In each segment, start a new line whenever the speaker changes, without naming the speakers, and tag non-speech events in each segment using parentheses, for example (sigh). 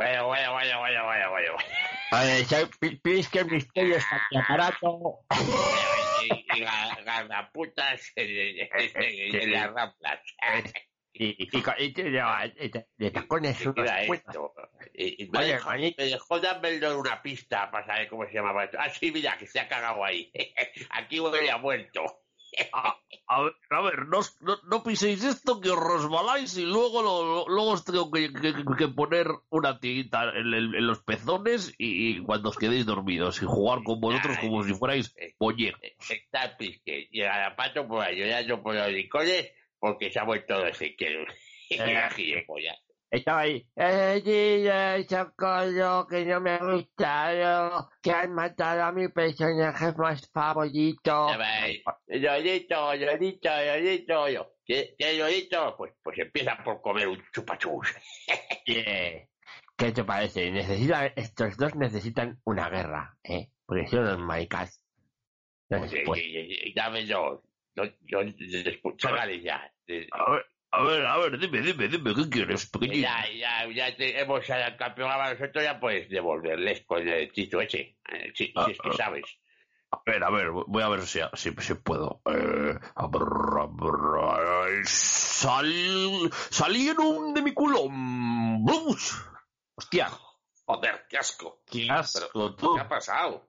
Bueno, bueno, bueno, bueno, bueno, bueno.
A ver, ¿sabes? Pi- ¿Pides que el misterio está aquí aparato?
Y, y ga- ganaputas en, las ramplas.
Y, y, y, te- de tacones
¿Qué
unos
era
cuentos.
esto? Y, me dejó Dumbledore una pista para saber cómo se llamaba esto. Ah, sí, mira, que se ha cagado ahí. (laughs) Aquí huele a muerto.
A, a ver, a ver, no, no, no piséis esto que os resbaláis y luego, lo- luego os tengo que, que- que poner una tirita en, los pezones y, y cuando os quedéis dormidos y jugar con vosotros como si fuerais polleros.
Está pisque. Y el garapato, pues llorando por los rincones porque se ha vuelto de sequero. (laughs)
Eh. Estaba ahí. Eh, dile, Socorro, que no me ha gustado, que han matado a mi personaje más favorito.
Llorito, llorito, llorito. yo. ¿Qué, qué llorito? Pues, pues empieza por comer un chupachus.
Yeah. ¿Qué te parece? Necesitan, estos dos necesitan una guerra, ¿eh? Porque son los. No
y- y dame yo. Yo, yo, ya.
A ver, a ver, dime, dime, dime, ¿qué quieres, pequeñín?
Ya, ya, ya te- hemos campeonado nosotros, ya puedes devolverles con el chicho ese. eh, Si, si es que
Ah, ah.
sabes.
A ver, a ver, voy a ver si, si, si puedo. Eh, a ver, a ver, eh, sal, de mi culo. ¡Blues! Hostia,
Joder, qué asco.
qué asco, tú.
¿Qué ha pasado?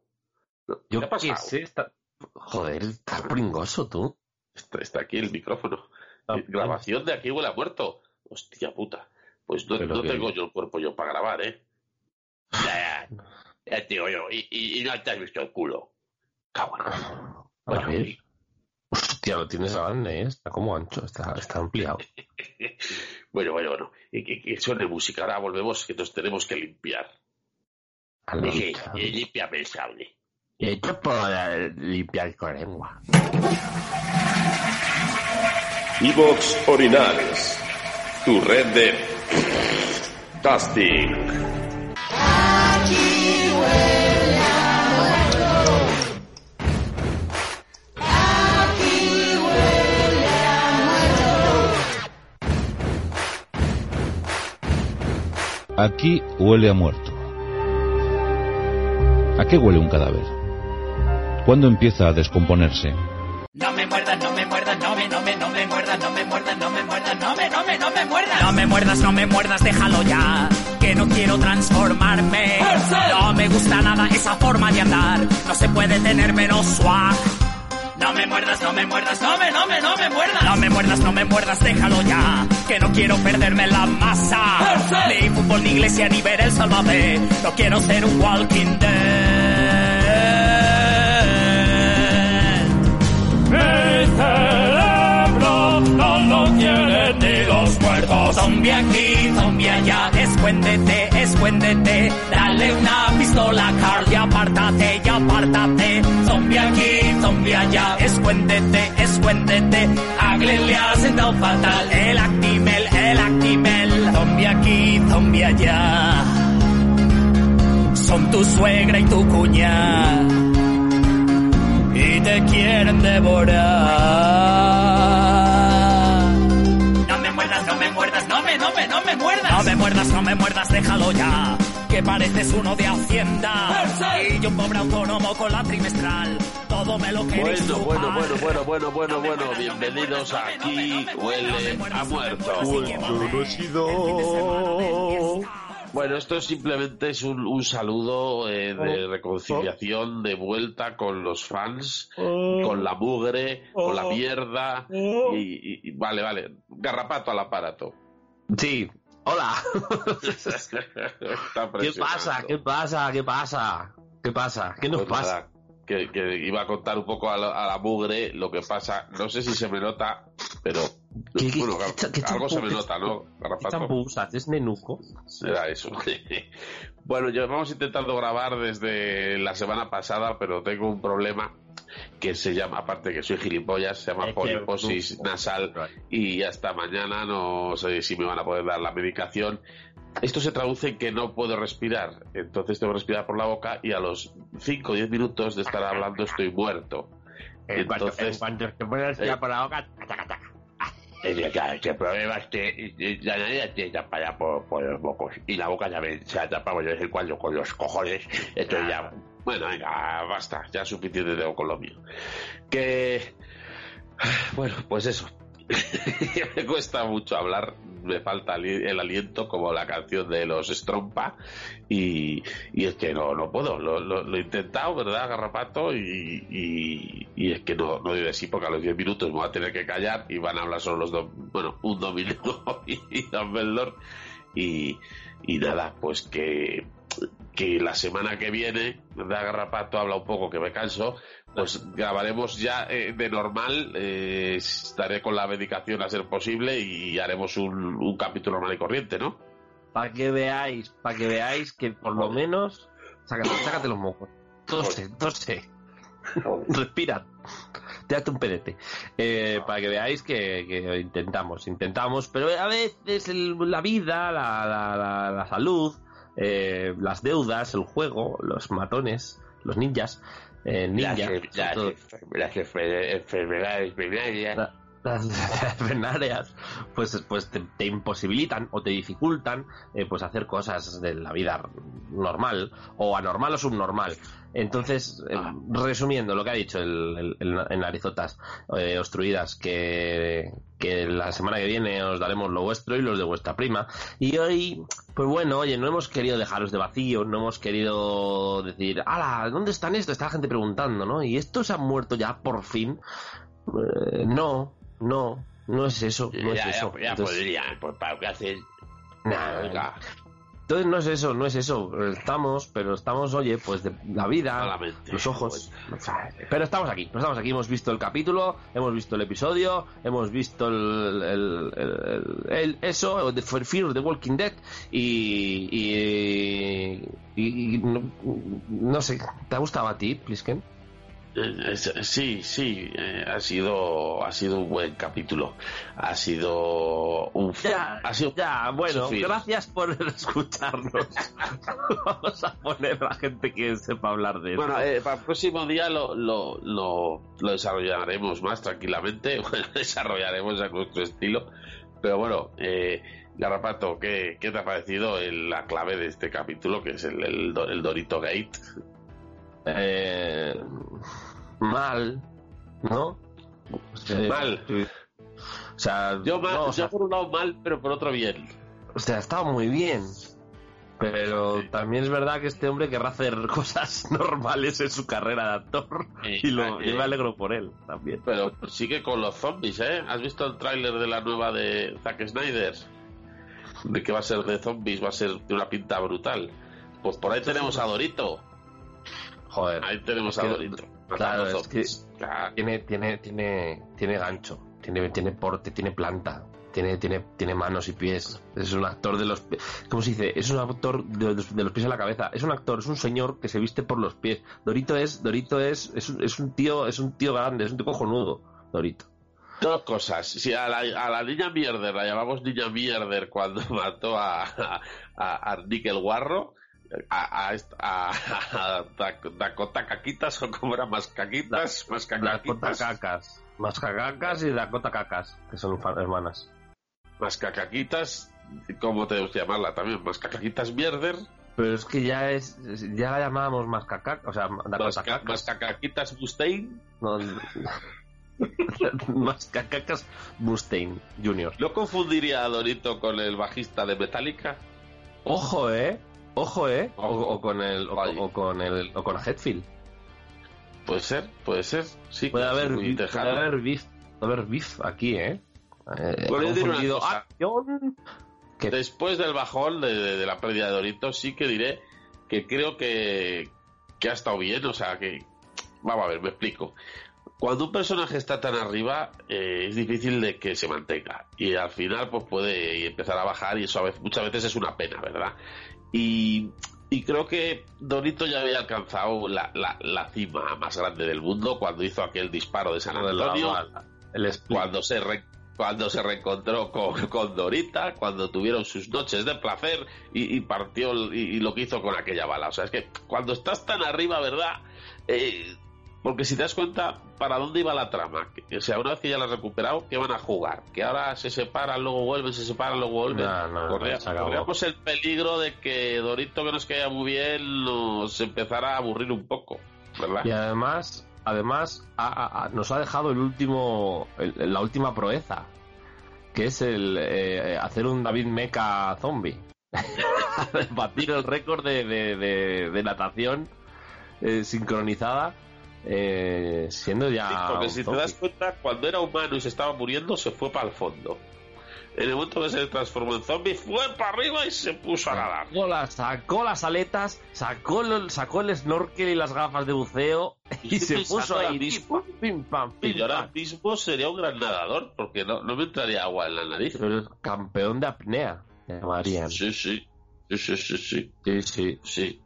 Yo
¿Qué ha
qué
pasado?
sé, está... Joder, está pringoso, tú.
Está, está aquí el micrófono. Eh, Grabación de aquí huele a muerto. Hostia puta. Pues no, tengo yo el cuerpo yo para grabar, ¿eh? Ya, te digo yo. Y, y, y no te has visto el culo. Cago
A
Bueno,
ver. Hostia, lo tienes grande, ¿eh? Está como ancho, está, está ampliado. (laughs)
bueno, bueno, bueno. Y que, que suene música. Ahora volvemos que nos tenemos que limpiar.
Mitad.
y límpiame el sable.
Yo puedo eh, limpiar con lengua.
Evox Originals, tu red de casting.
Aquí huele a muerto. ¿A qué huele un cadáver? ¿Cuándo empieza a descomponerse?
No me muerdas, no me muerdas, no me, no me, no me muerdas, no me muerdas, no me muerdas, no me, no me, no me muerdas. No me muerdas, no me muerdas, déjalo ya. Que no quiero transformarme. No me gusta nada esa forma de andar. No se puede tener menos swag. No me muerdas, no me muerdas, no me, no me, no me muerdas. No me muerdas, no me muerdas, déjalo ya. Que no quiero perderme la masa. Ni fútbol, ni iglesia, ni ver el sálvame. No quiero ser un walking dead. Mi cerebro no lo ni los muertos. Zombie aquí, zombie allá, escuéndete, escuéndete. Dale una pistola a Carl y apártate, y apártate. Zombie aquí, zombie allá, escuéndete, escuéndete. A Glenn le ha sentado fatal el Actimel, el Actimel. Zombie aquí, zombie allá. Son tu suegra y tu cuñada y te quieren devorar. No me muerdas, no me muerdas, no me, no me, no me muerdas. No me muerdas, no me muerdas, déjalo ya. Que pareces uno de Hacienda. Y yo un pobre autónomo con la trimestral. Todo me lo queréis
Bueno, bueno, bueno, bueno, bueno, bueno, bueno. Bienvenidos a Aquí Huele a Muerto. Bueno, esto simplemente es un, un saludo eh, de reconciliación, de vuelta con los fans, con la mugre, con la mierda. Y, y- y- vale, vale. Garrapato al aparato.
Sí, hola. (laughs) (laughs) ¿Qué pasa? ¿Qué pasa? ¿Qué pasa? ¿Qué pasa? ¿Qué nos
Pues
pasa?
Que, que iba a contar un poco a la, a la mugre lo que pasa. No sé si se me nota, pero
¿Qué- qué-
bueno,
qué-
algo se me nota, ¿no?
¿Qué? ¿Es nenuco?
Será eso. (laughs) bueno, yo vamos intentando grabar desde la semana pasada, pero tengo un problema que se llama, aparte que soy gilipollas, se llama poliposis nasal y hasta mañana no sé si me van a poder dar la medicación. Esto se traduce en que no puedo respirar, entonces tengo que respirar por la boca y a los 5 o 10 minutos de estar hablando estoy muerto.
En cuanto, en
Entonces,
cuanto te pones
eh,
la por la boca, taca, taca.
Claro, el problema es que eh, la nariz tiene tapada por, por los mocos y la boca también se ha tapado de vez en cuando con los cojones. Entonces ya, bueno, venga, basta, ya suficiente con lo. Que, (sighs) bueno, pues eso. (laughs) me cuesta mucho hablar, me falta el aliento como la canción de los Strompa y, y es que no, no puedo, lo, lo- he intentado, ¿verdad, Garrapato? Y, y, y es que no, no doy de sí porque a los 10 minutos me voy a tener que callar y van a hablar solo los dos, bueno, un Dominico (laughs) y Dumbledore y, y nada, pues que que la semana que viene, ¿verdad, Garrapato? Habla un poco que me canso, pues grabaremos ya eh, de normal, eh, estaré con la medicación a ser posible y haremos un, un capítulo normal y corriente, ¿no?
Para que veáis, para que veáis que por lo menos. Sácate, sácate los mocos. Tose, tose. (laughs) Respira. Tírate un pedete. Eh, para que veáis que, que intentamos, intentamos, pero a veces el- la vida, la, la- la- la salud, eh, las deudas, el juego, los matones, los ninjas, eh, ninja, sobre todo,
las enfermedades binarias.
La- las (laughs) enfermedades pues pues te, te imposibilitan o te dificultan eh, pues hacer cosas de la vida normal o anormal o subnormal. Entonces eh, resumiendo lo que ha dicho el, el- el- narizotas eh, obstruidas que, que la semana que viene os daremos lo vuestro y los de vuestra prima. Y hoy pues bueno oye no hemos querido dejaros de vacío no hemos querido decir ala dónde están esto está la gente preguntando no y estos han muerto ya por fin. Eh, no, no, no es eso, no
ya,
es eso.
ya, ya
Entonces,
podrían, pues para qué hacer.
nah, entonces no es eso, no es eso. Estamos, pero estamos, oye, pues de la vida, los ojos. Pero estamos aquí, pero estamos aquí. Hemos visto el capítulo, hemos visto el episodio, hemos visto el, el- el- el- eso, de Fear of the Walking Dead y, y, y- y no, no sé, ¿te ha gustado a ti, Plisken?
Eh, Sí, sí, eh, ha sido ha sido un buen capítulo. Ha sido un
Ya,
ha sido
ya, bueno,
sufrir.
gracias por (laughs) escucharnos. Vamos a poner a la gente que sepa hablar de
Bueno,
esto.
eh, para el próximo día lo, lo, lo, lo desarrollaremos más tranquilamente. (laughs) Bueno, desarrollaremos a nuestro estilo. Pero bueno, eh, Garrapato, ¿qué, ¿qué te ha parecido el- la clave de este capítulo, que es el, el, el Dorito Gate?
Eh, mal, ¿no? Eh,
Mal.
O sea,
Yo, mal-
no, o,
yo
sea,
por un lado mal, pero por otro bien.
o sea, ha estado muy bien. Pero también es verdad que este hombre querrá hacer (laughs) cosas normales en su carrera de actor. Y, lo, yo me alegro por él también.
Pero sigue con los zombies, ¿eh? ¿Has visto el tráiler de la nueva de Zack Snyder? De que va a ser de zombies, va a ser de una pinta brutal. Pues por ahí tenemos a Dorito.
Joder.
Ahí tenemos
Es
a
que-
Dorito.
claro,
matando
es que-
zombies. Claro.
tiene, tiene, tiene, tiene gancho, tiene, tiene porte, tiene planta, tiene, tiene, tiene manos y pies. Es un actor de los, ¿cómo se dice? Es un actor de los, de los pies a la cabeza. Es un actor, es un señor que se viste por los pies. Dorito es, Dorito es, es, un- es un tío, es un tío grande, es un tío cojonudo. Dorito.
Dos cosas. Si a la, a la niña Mierder la llamamos niña Mierder cuando (laughs) mató a, a, a, a Nick el Guarro, a, a, a, a Dak- Dakota Caquitas o como era más caquitas, más
Dakota
cacaquitas,
Cacas. Más cacacas y Dakota Cacas, que son hermanas.
más cacaquitas, ¿cómo tenemos que llamarla también? Más cacaquitas Mierder,
Pero es que ya es, ya la llamábamos más cacaca, o sea,
más,
Dakota
ca-
Cacas.
más cacaquitas Mustaine.
No, (laughs) más cacacas Mustaine Jr.
¿No confundiría a Dorito con el bajista de Metallica?
Ojo, eh. Ojo, eh. O, o con el, o, o con el, o con Hetfield.
Puede ser, puede ser, sí.
Puede haber, beef- puede haber beef, puede haber beef aquí, eh. eh
Bueno, yo diré una
confundido
cosa.
acción. Que-
Después del bajón de, de- de la pérdida de Dorito, sí que diré que creo que, que ha estado bien. O sea, que. Vamos a ver, me explico. Cuando un personaje está tan arriba, eh, es difícil de que se mantenga. Y al final, pues puede empezar a bajar, y eso a veces, muchas veces es una pena, ¿verdad? Y, y creo que Dorito ya había alcanzado la, la- la cima más grande del mundo cuando hizo aquel disparo de San Antonio
el
cuando se re- cuando se reencontró con, con Dorita, cuando tuvieron sus noches de placer y, y partió y, y lo que hizo con aquella bala. O sea, es que cuando estás tan arriba, ¿verdad? Eh, Porque si te das cuenta, ¿para dónde iba la trama? Que- O sea, una vez que ya la has recuperado, ¿qué van a jugar? Que ahora se separan, luego vuelven, se separan, luego vuelven.
No,
Corría- corríamos el peligro de que Dorito, que nos caía muy bien, nos empezara a aburrir un poco, ¿verdad?
Y además, además ha- nos ha dejado el último, el- la última proeza, que es el eh, hacer un David Mecha zombie. (laughs) Batir el récord de, de- de- de natación eh, sincronizada, eh, siendo ya.
Sí, porque si te das cuenta, cuando era humano y se estaba muriendo, se fue para el fondo. En el momento que se transformó en zombie, fue para arriba y se puso a nadar.
Sacó las, sacó las aletas, sacó el, sacó el snorkel y las gafas de buceo (laughs) y se puso ahí.
mismo.
Pim, pam, pim,
Y ahora mismo sería un gran nadador, porque no, no me entraría agua en la nariz.
Pero es campeón de apnea, llamarían.
Sí, sí. Sí, sí, sí, sí.
Sí, sí,
sí.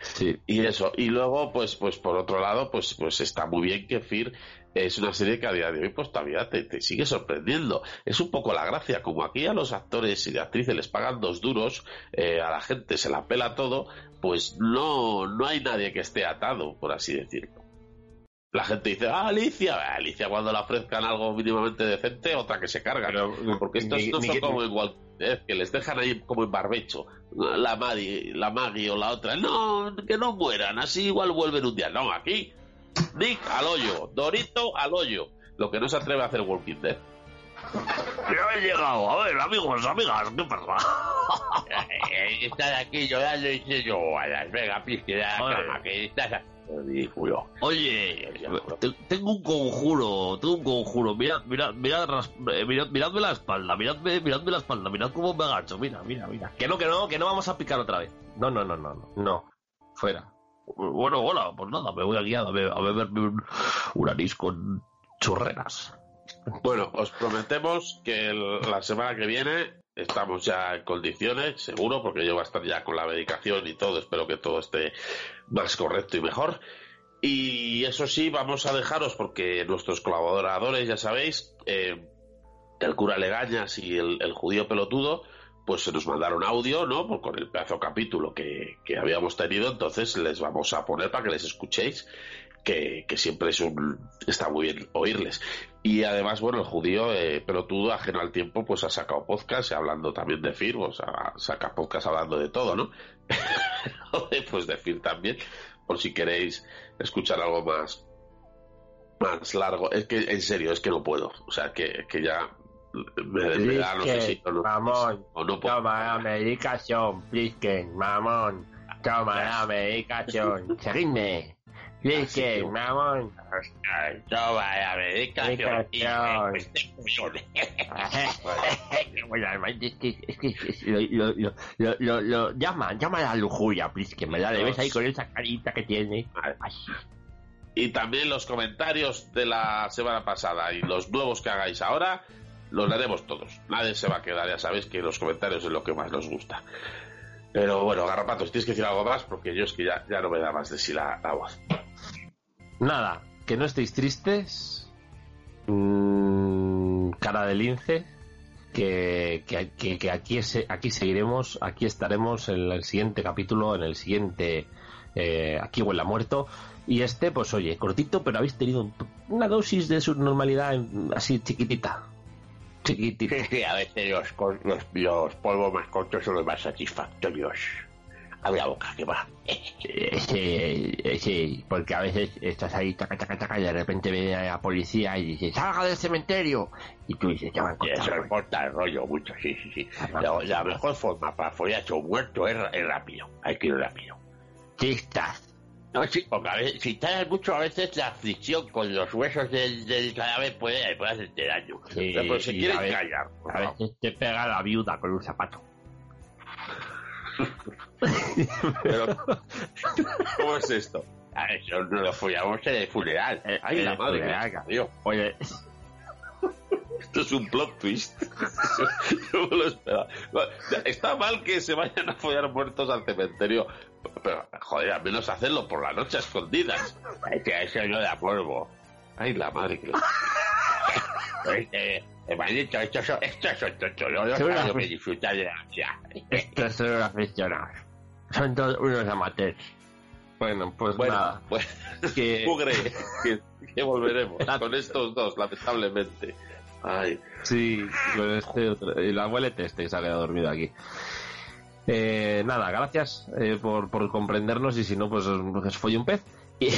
Sí.
Y eso, y luego, pues, pues por otro lado, pues, pues está muy bien que Fear es una serie que a día de hoy, pues todavía te, te sigue sorprendiendo. Es un poco la gracia, como aquí a los actores y actrices les pagan dos duros, eh, a la gente se la pela todo, pues no, no hay nadie que esté atado, por así decirlo. La gente dice, ah, Alicia, Alicia cuando le ofrezcan algo mínimamente decente, otra que se carga. Porque estos
ni-
no
ni
son
que-
como en Walking Dead, que les dejan ahí como en barbecho. La Maggie, la Maggie o la otra. No, que no mueran, así igual vuelven un día. No, aquí, Nick al hoyo, Dorito al hoyo. Lo que no se atreve a hacer Walking Dead.
Ya he llegado. A ver, amigos, amigas, ¿qué pasa?
Estás aquí llorando y yo, a las Vegas, que estás ridículo.
Oye, te- tengo un conjuro, tengo un conjuro. Mirad, mirad, eh, mirad, miradme la espalda, miradme, miradme la espalda, mirad cómo me agacho. Mira, mira, mira.
Que no, que no, que no vamos a picar otra vez. No, no, no, no, no. No. Fuera.
Bueno, hola, pues nada, me voy aquí a, be- a beberme un, un anís con chorreras.
Bueno, os prometemos que el- la semana que viene estamos ya en condiciones, seguro, porque yo voy a estar ya con la medicación y todo. Espero que todo esté más correcto y mejor. Y eso sí, vamos a dejaros, porque nuestros colaboradores, ya sabéis, eh, el cura Legañas y el, judío pelotudo, pues se nos mandaron audio, ¿no? Con el pedazo capítulo que, que habíamos tenido, entonces les vamos a poner para que les escuchéis, que, que siempre es un, está muy bien oírles. Y además, bueno, el judío eh, pelotudo, ajeno al tiempo, pues ha sacado podcast hablando también de FIR, o sea, saca podcast hablando de todo, ¿no? (laughs) pues de FIR también, por si queréis escuchar algo más más largo. Es que, en serio, es que no puedo. O sea, que, que ya me, me da, no sé si... no-
Mamón,
o no puedo.
toma la medicación, Plisken, mamón. Toma la medicación, seguidme. Plisken, mamón. Toma la medicación.
Medicación. (laughs)
Bueno, además, es que, es que, es que lo, lo, lo, lo, lo- llama, llama a la lujuria, Plisken, ¿verdad? Le ves ahí con esa carita que tiene. Ay,
Y también los comentarios de la semana pasada y los nuevos que hagáis ahora, los leeremos todos. Nadie se va a quedar, ya sabéis que los comentarios es lo que más nos gusta. Pero bueno, Garrapatos, tienes que decir algo más porque yo es que ya, ya no me da más de sí la, la voz.
Nada, que no estéis tristes. Mm, cara de lince. Que, que, que- aquí, aquí seguiremos, aquí estaremos en el siguiente capítulo, en el siguiente eh, Aquí huele a muerto. Y este, pues oye, cortito, pero habéis tenido un- una dosis de su normalidad así chiquitita. Chiquitita.
Sí, (laughs) a veces los, los, los polvos más cortos son los más satisfactorios. Abre la boca, que va. Sí, sí, porque a veces estás ahí, taca, taca, taca, y de repente viene la policía y dice, ¡salga del cementerio! Y tú dices, ya va a encontrar. Eso importa el rollo mucho, sí, sí, sí. La, la mejor forma para follarse un muerto es, es rápido, hay que ir rápido. Chistas. No, sí, porque a veces, si tardas mucho, a veces la fricción con los huesos del, del cadáver puede, puede hacerte daño.
Sí, pero se quieren
a veces-
callar.
A veces te pega la viuda con un zapato. (laughs)
Pero, (laughs) ¿Cómo es esto?
A eso no lo follamos en el funeral.
Ay, la madre
funeral,
parió.
Oye,
Esto es un plot twist. (laughs) Yo me lo esperaba. Está mal que se vayan a follar muertos al cementerio, pero joder, al menos hacerlo por la noche a escondidas.
es que eso no da polvo.
Ay, la madre que lo... (laughs)
Hermanito, estos son, estos son tontos, no los
una-
que disfrutar de la vida. Estos son los aficionados. Son todos unos amateurs.
Bueno, pues
Bueno,
nada.
pues (laughs)
Que- (laughs)
mugre, que, que volveremos (laughs) con estos dos, lamentablemente. Ay,
Sí, con este otro- el abuelete este que se ha quedado dormido aquí. Eh, nada, gracias eh, por, por comprendernos y si no, pues os, os folle un pez. Y,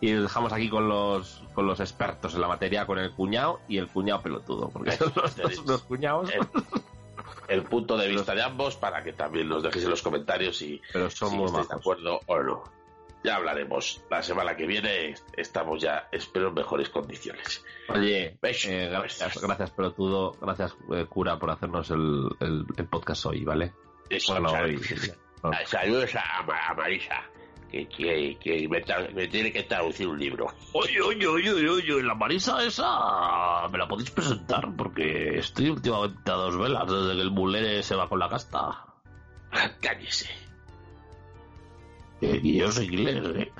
y os dejamos aquí con los, con los expertos en la materia, con el cuñado y el cuñado pelotudo, porque son los dos unos cuñados,
el, punto de vista de ambos para que también nos dejéis en los comentarios si,
pero
si
son muy
estáis de acuerdo o no. Ya hablaremos. La semana que viene estamos ya, espero, en mejores condiciones.
Oye, eh, gracias, gracias pelotudo, gracias eh, cura por hacernos el, el- el podcast hoy, ¿vale?
Eso,
Bueno, hoy. (laughs)
Saludos a Marisa, que, que, que me, tiene que traducir un libro.
Oye, oye, oye, oye, oye, la Marisa esa me la podéis presentar porque estoy últimamente a dos velas desde que el mulere se va con la casta.
Cállese.
Eh, y yo soy inglés, ¿eh?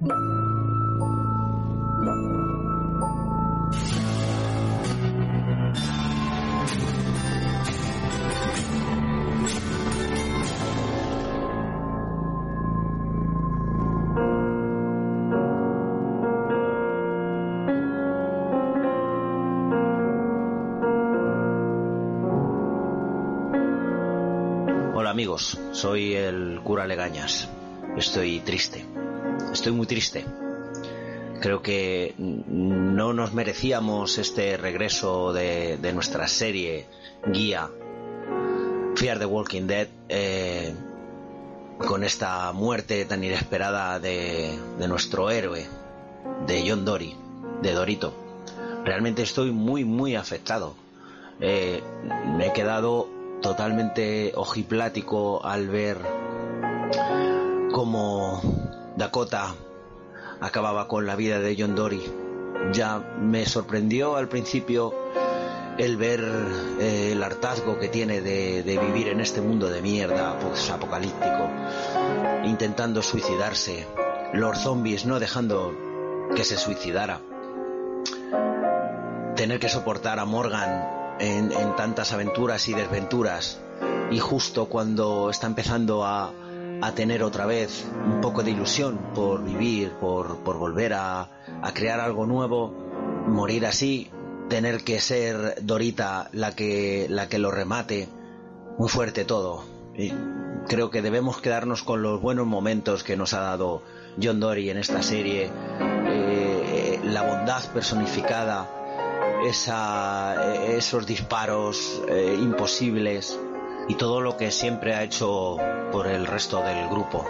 (laughs)
soy el cura Legañas. Estoy triste. Estoy muy triste. Creo que no nos merecíamos este regreso de, de nuestra serie guía Fear the Walking Dead eh, con esta muerte tan inesperada de, de nuestro héroe, de John Dory, de Dorito. Realmente estoy muy, muy afectado. Eh, me he quedado totalmente ojiplático al ver cómo Dakota acababa con la vida de John Dory. Ya me sorprendió al principio el ver eh, el hartazgo que tiene de, vivir en este mundo de mierda pues, apocalíptico, intentando suicidarse, los zombies no dejando que se suicidara, tener que soportar a Morgan en, tantas aventuras y desventuras y justo cuando está empezando a, a tener otra vez un poco de ilusión por vivir, por, por volver a, a crear algo nuevo, morir así, tener que ser Dorita la que, la que lo remate, muy fuerte todo. Y creo que debemos quedarnos con los buenos momentos que nos ha dado John Dory en esta serie, eh, la bondad personificada, esa, esos disparos eh, imposibles y todo lo que siempre ha hecho por el resto del grupo.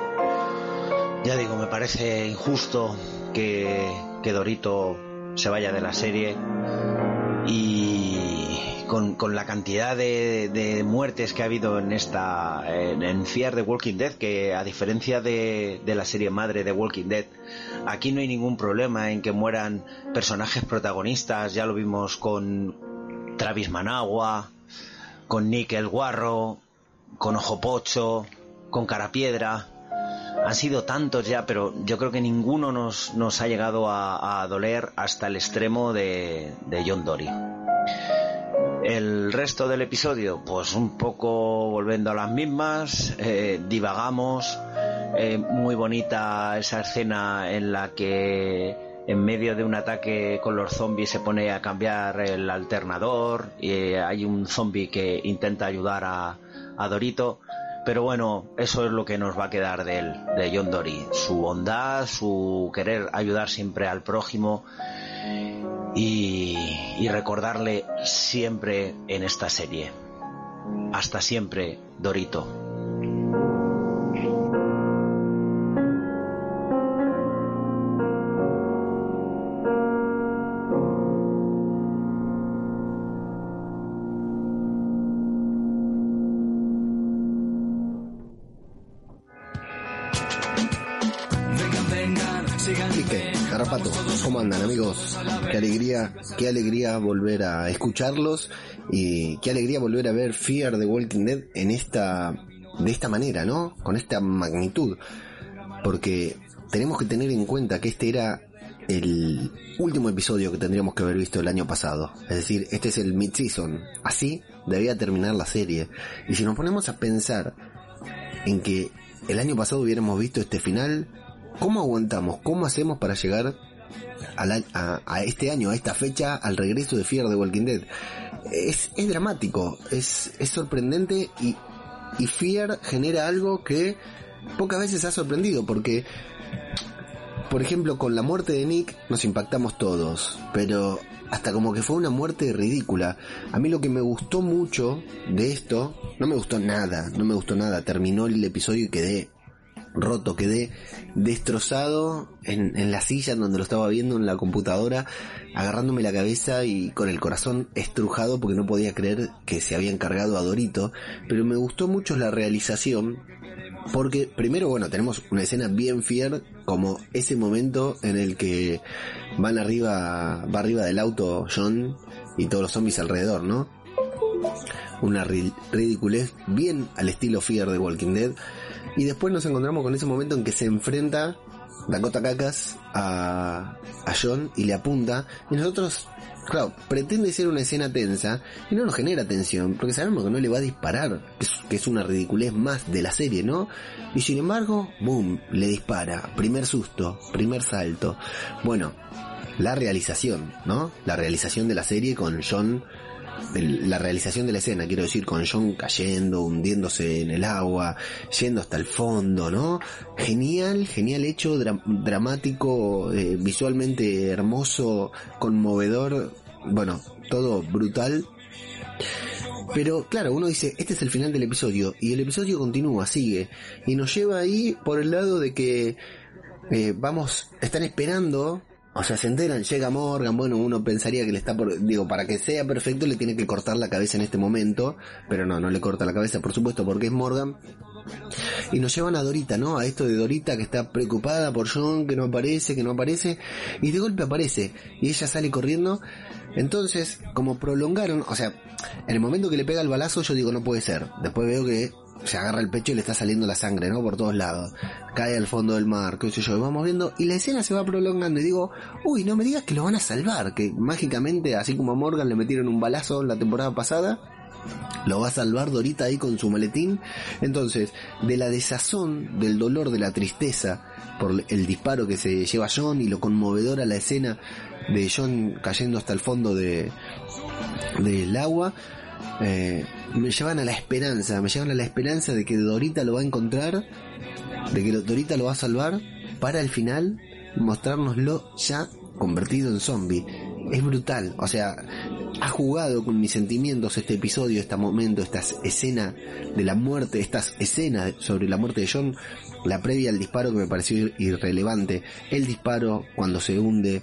Ya digo, me parece injusto que, que Dorito se vaya de la serie y con, con la cantidad de, de muertes que ha habido en esta en, en the Walking Dead que a diferencia de, de la serie madre de Walking Dead aquí no hay ningún problema en que mueran personajes protagonistas ya lo vimos con Travis Managua con Nick el Guarro con Ojo Pocho con Carapiedra han sido tantos ya, pero yo creo que ninguno nos, nos ha llegado a, a doler hasta el extremo de, de John Dory. El resto del episodio, pues un poco volviendo a las mismas, eh, divagamos, eh, muy bonita esa escena en la que en medio de un ataque con los zombies se pone a cambiar el alternador y eh, hay un zombie que intenta ayudar a, a Dorito. Pero bueno, eso es lo que nos va a quedar de él, de John Dory. Su bondad, su querer ayudar siempre al prójimo y, recordarle siempre en esta serie. Hasta siempre, Dorito.
¿Cómo andan amigos? Qué alegría, qué alegría volver a escucharlos y qué alegría volver a ver Fear the Walking Dead en esta, de esta manera, ¿no? Con esta magnitud. Porque tenemos que tener en cuenta que este era el último episodio que tendríamos que haber visto el año pasado. Es decir, este es el mid-season. Así debía terminar la serie. Y si nos ponemos a pensar en que el año pasado hubiéramos visto este final, ¿cómo aguantamos? ¿Cómo hacemos para llegar a, este año, a esta fecha, al regreso de Fear de Walking Dead? Es, dramático, es, es sorprendente y, y Fear genera algo que pocas veces ha sorprendido porque por ejemplo, con la muerte de Nick nos impactamos todos, pero hasta como que fue una muerte ridícula. A mí lo que me gustó mucho de esto, no me gustó nada, no me gustó nada. Terminó el episodio y quedé roto, quedé destrozado en, en la silla en donde lo estaba viendo en la computadora, agarrándome la cabeza y con el corazón estrujado porque no podía creer que se habían cargado a Dorito. Pero me gustó mucho la realización porque primero, bueno, tenemos una escena bien fiel como ese momento en el que van arriba, va arriba del auto John y todos los zombies alrededor, ¿no? Una ridiculez bien al estilo Fear de Walking Dead. Y después nos encontramos con ese momento en que se enfrenta Dakota Cacas a, a John y le apunta. Y nosotros claro, pretende ser una escena tensa y no nos genera tensión, porque sabemos que no le va a disparar, que es, una ridiculez más de la serie, ¿no? Y sin embargo, boom, le dispara, primer susto, primer salto. Bueno, la realización, ¿no? La realización de la serie con John la realización de la escena, quiero decir, con John cayendo, hundiéndose en el agua, yendo hasta el fondo, ¿no? Genial, genial hecho, dramático, eh, visualmente hermoso, conmovedor, bueno, todo brutal. Pero claro, uno dice, este es el final del episodio, y el episodio continúa, sigue, y nos lleva ahí por el lado de que eh, vamos, están esperando o sea, se enteran, llega Morgan, bueno, uno pensaría que le está por, digo, para que sea perfecto le tiene que cortar la cabeza en este momento, pero no, no le corta la cabeza, por supuesto, porque es Morgan. Y nos llevan a Dorita, ¿no? A esto de Dorita que está preocupada por John, que no aparece, que no aparece, y de golpe aparece, y ella sale corriendo. Entonces, como prolongaron, o sea, en el momento que le pega el balazo, yo digo, no puede ser. Después veo que se agarra el pecho y le está saliendo la sangre, ¿no? Por todos lados. Cae al fondo del mar, qué sé yo, y vamos viendo, y la escena se va prolongando y digo, uy, no me digas que lo van a salvar, que mágicamente, así como a Morgan le metieron un balazo la temporada pasada, lo va a salvar Dorita ahí con su maletín. Entonces, de la desazón, del dolor, de la tristeza por el disparo que se lleva John y lo conmovedora la escena de John cayendo hasta el fondo de del agua, eh, me llevan a la esperanza, me llevan a la esperanza de que Dorita lo va a encontrar, de que Dorita lo va a salvar, para al final mostrárnoslo ya convertido en zombie. Es brutal, o sea, ha jugado con mis sentimientos este episodio, este momento, esta escena de la muerte, estas escenas sobre la muerte de John, la previa al disparo que me pareció irrelevante, el disparo cuando se hunde,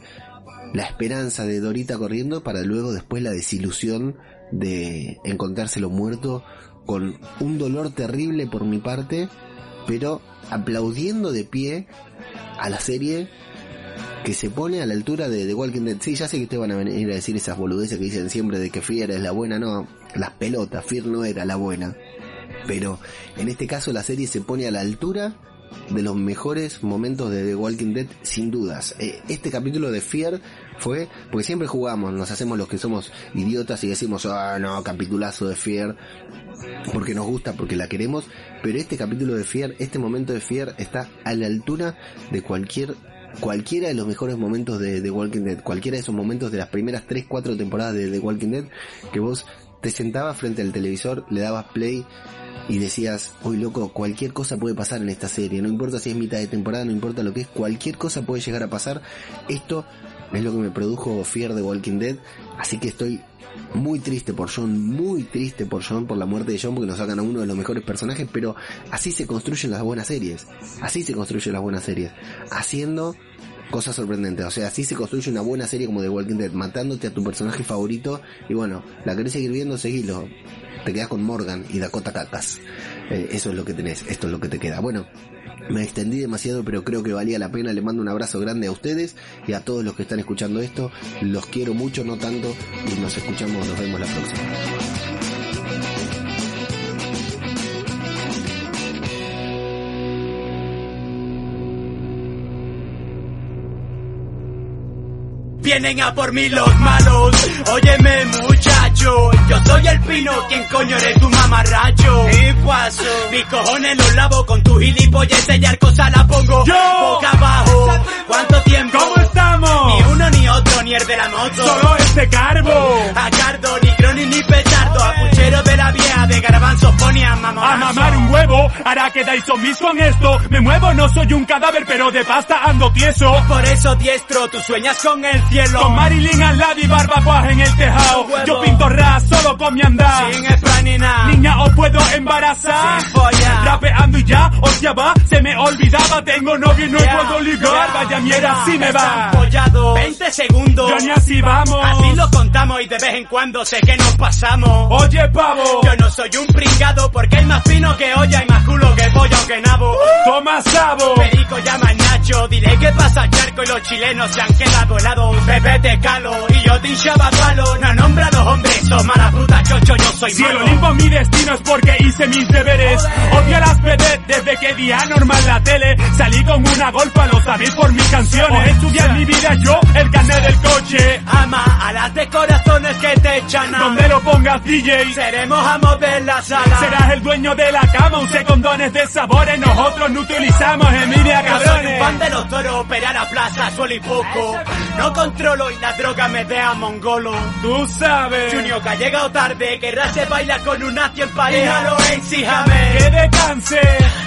la esperanza de Dorita corriendo para luego después la desilusión de encontrárselo muerto con un dolor terrible por mi parte, pero aplaudiendo de pie a la serie que se pone a la altura de The Walking Dead. Sí, ya sé que ustedes van a venir a decir esas boludeces que dicen siempre de que Fear es la buena, no, las pelotas, Fear no era la buena. Pero en este caso la serie se pone a la altura de los mejores momentos de The Walking Dead, sin dudas. Eh, este capítulo de Fear fue, porque siempre jugamos, nos hacemos los que somos idiotas y decimos, ah, no, capitulazo de Fear, porque nos gusta, porque la queremos, pero este capítulo de Fear, este momento de Fear está a la altura de cualquier cualquiera de los mejores momentos de Walking Dead, cualquiera de esos momentos de las primeras 3, 4 temporadas de Walking Dead, que vos te sentabas frente al televisor, le dabas play y decías, uy loco, cualquier cosa puede pasar en esta serie, no importa si es mitad de temporada, no importa lo que es, cualquier cosa puede llegar a pasar. Esto es lo que me produjo Fear de Walking Dead, así que estoy muy triste por John, muy triste por John, por la muerte de John, porque nos sacan a uno de los mejores personajes, pero así se construyen las buenas series, así se construyen las buenas series, haciendo cosas sorprendentes, o sea, así se construye una buena serie como The Walking Dead, matándote a tu personaje favorito, y bueno, la querés seguir viendo, seguilo, te quedas con Morgan y Dakota Cacas. Eh, eso es lo que tenés, esto es lo que te queda. Bueno, me extendí demasiado, pero creo que valía la pena. Le mando un abrazo grande a ustedes y a todos los que están escuchando esto. Los quiero mucho, no tanto, y nos escuchamos, nos vemos la próxima.
Vienen a por mí los malos. Óyeme, muchacho. Yo soy el pino. ¿Quién coño eres tu mamarracho? Y paso. Mis cojones los lavo con tu gilipollez y cosa la pongo.
Yo.
Boca abajo. ¿Cuánto tiempo?
¿Cómo estamos?
Ni uno ni otro, ni el de la moto.
Solo este carbo.
A cardo, ni croni ni petardo. A puchero de la vieja de garbanzo pone a mamar.
A mamar un huevo, hará que dais omis con esto. Me muevo, no soy un cadáver, pero de pasta ando tieso.
Por eso diestro, tú sueñas con el cielo.
Con Marilyn al lado y barbacoa en el tejado. Yo pinto ras solo con mi andar.
Sin spray ni nada.
Niña, os puedo embarazar.
Sin follar.
Rapeando y ya, os ya va. Se me olvidaba, tengo novio y no puedo ligar.
ya,
Vaya mierda, si me va.
Follado. 20 segundos.
Yo ni así vamos.
Así lo contamos y de vez en cuando sé que nos pasamos.
Oye, pavo.
Yo no soy un pringado porque hay más fino que olla y más culo que pollo que nabo.
Toma sabo.
Perico llama a Nacho, diré que pasa charco y los chilenos se han quedado helados. Pepe te calo y yo te hinchaba palo. No nombra a los hombres, son mala puta chocho, yo soy
Si el
malo.
Olimpo mi destino es porque hice mis deberes. Odio las PD desde que vi a normal la tele. Salí con una golfa, lo sabéis por mis canciones. Estudiar mi vida yo, el carnet del coche.
Ama a las de corazones que te echan a...
Donde lo pongas DJ.
Seremos amos de la sala.
Serás el dueño de la cama, use condones de sabores. Nosotros no utilizamos envidia,
Yo
cabrones.
Fan de los toros, operar a plaza, suelo y poco. No controlo y la droga me deja mongolo.
Tú sabes.
Junior que ha llegado tarde, querrá se baila con un nazi en pareja, no exíjame.
Que descanse.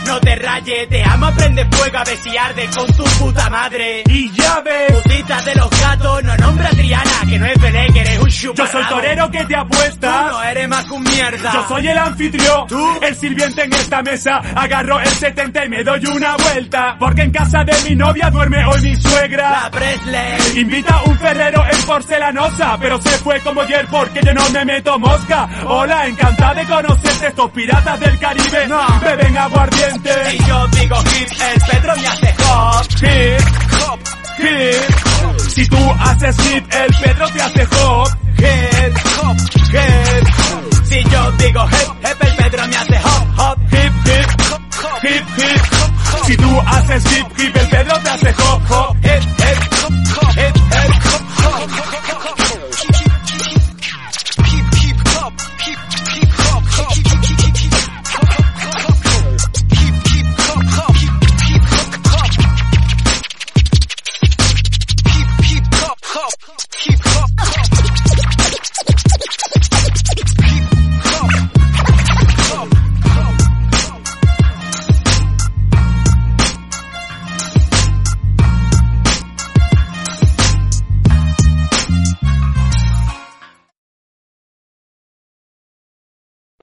No te rayes, te amo, prende fuego a ver si arde con tu puta madre.
Y ya ves.
Putita de los gatos, no nombra a Triana, que no es Belén, que eres un
Yo soy
chuparrabo.
torero que te
Tú
apuestas.
no eres más que un mierda.
Yo soy el anfitrión,
¿Tú?
el sirviente en esta mesa. Agarro el 70 y me doy una vuelta. Porque en casa de mi novia duerme hoy mi suegra.
La Presley.
Invita un ferrero en porcelanosa, pero se fue como ayer porque yo no me meto mosca. Hola, encantada de conocerte, estos piratas del Caribe
no.
beben aguardiente.
Y yo digo hip, el Pedro me hace hop.
Hip,
hop,
hip. Si tú haces hip, el Pedro te hace hop.
Hip, hop, hip. Si yo digo hip, hip, el Pedro me hace hop, hop. Hip,
hip, hip. hip. Si tú haces hip, hip, el Pedro te hace hop.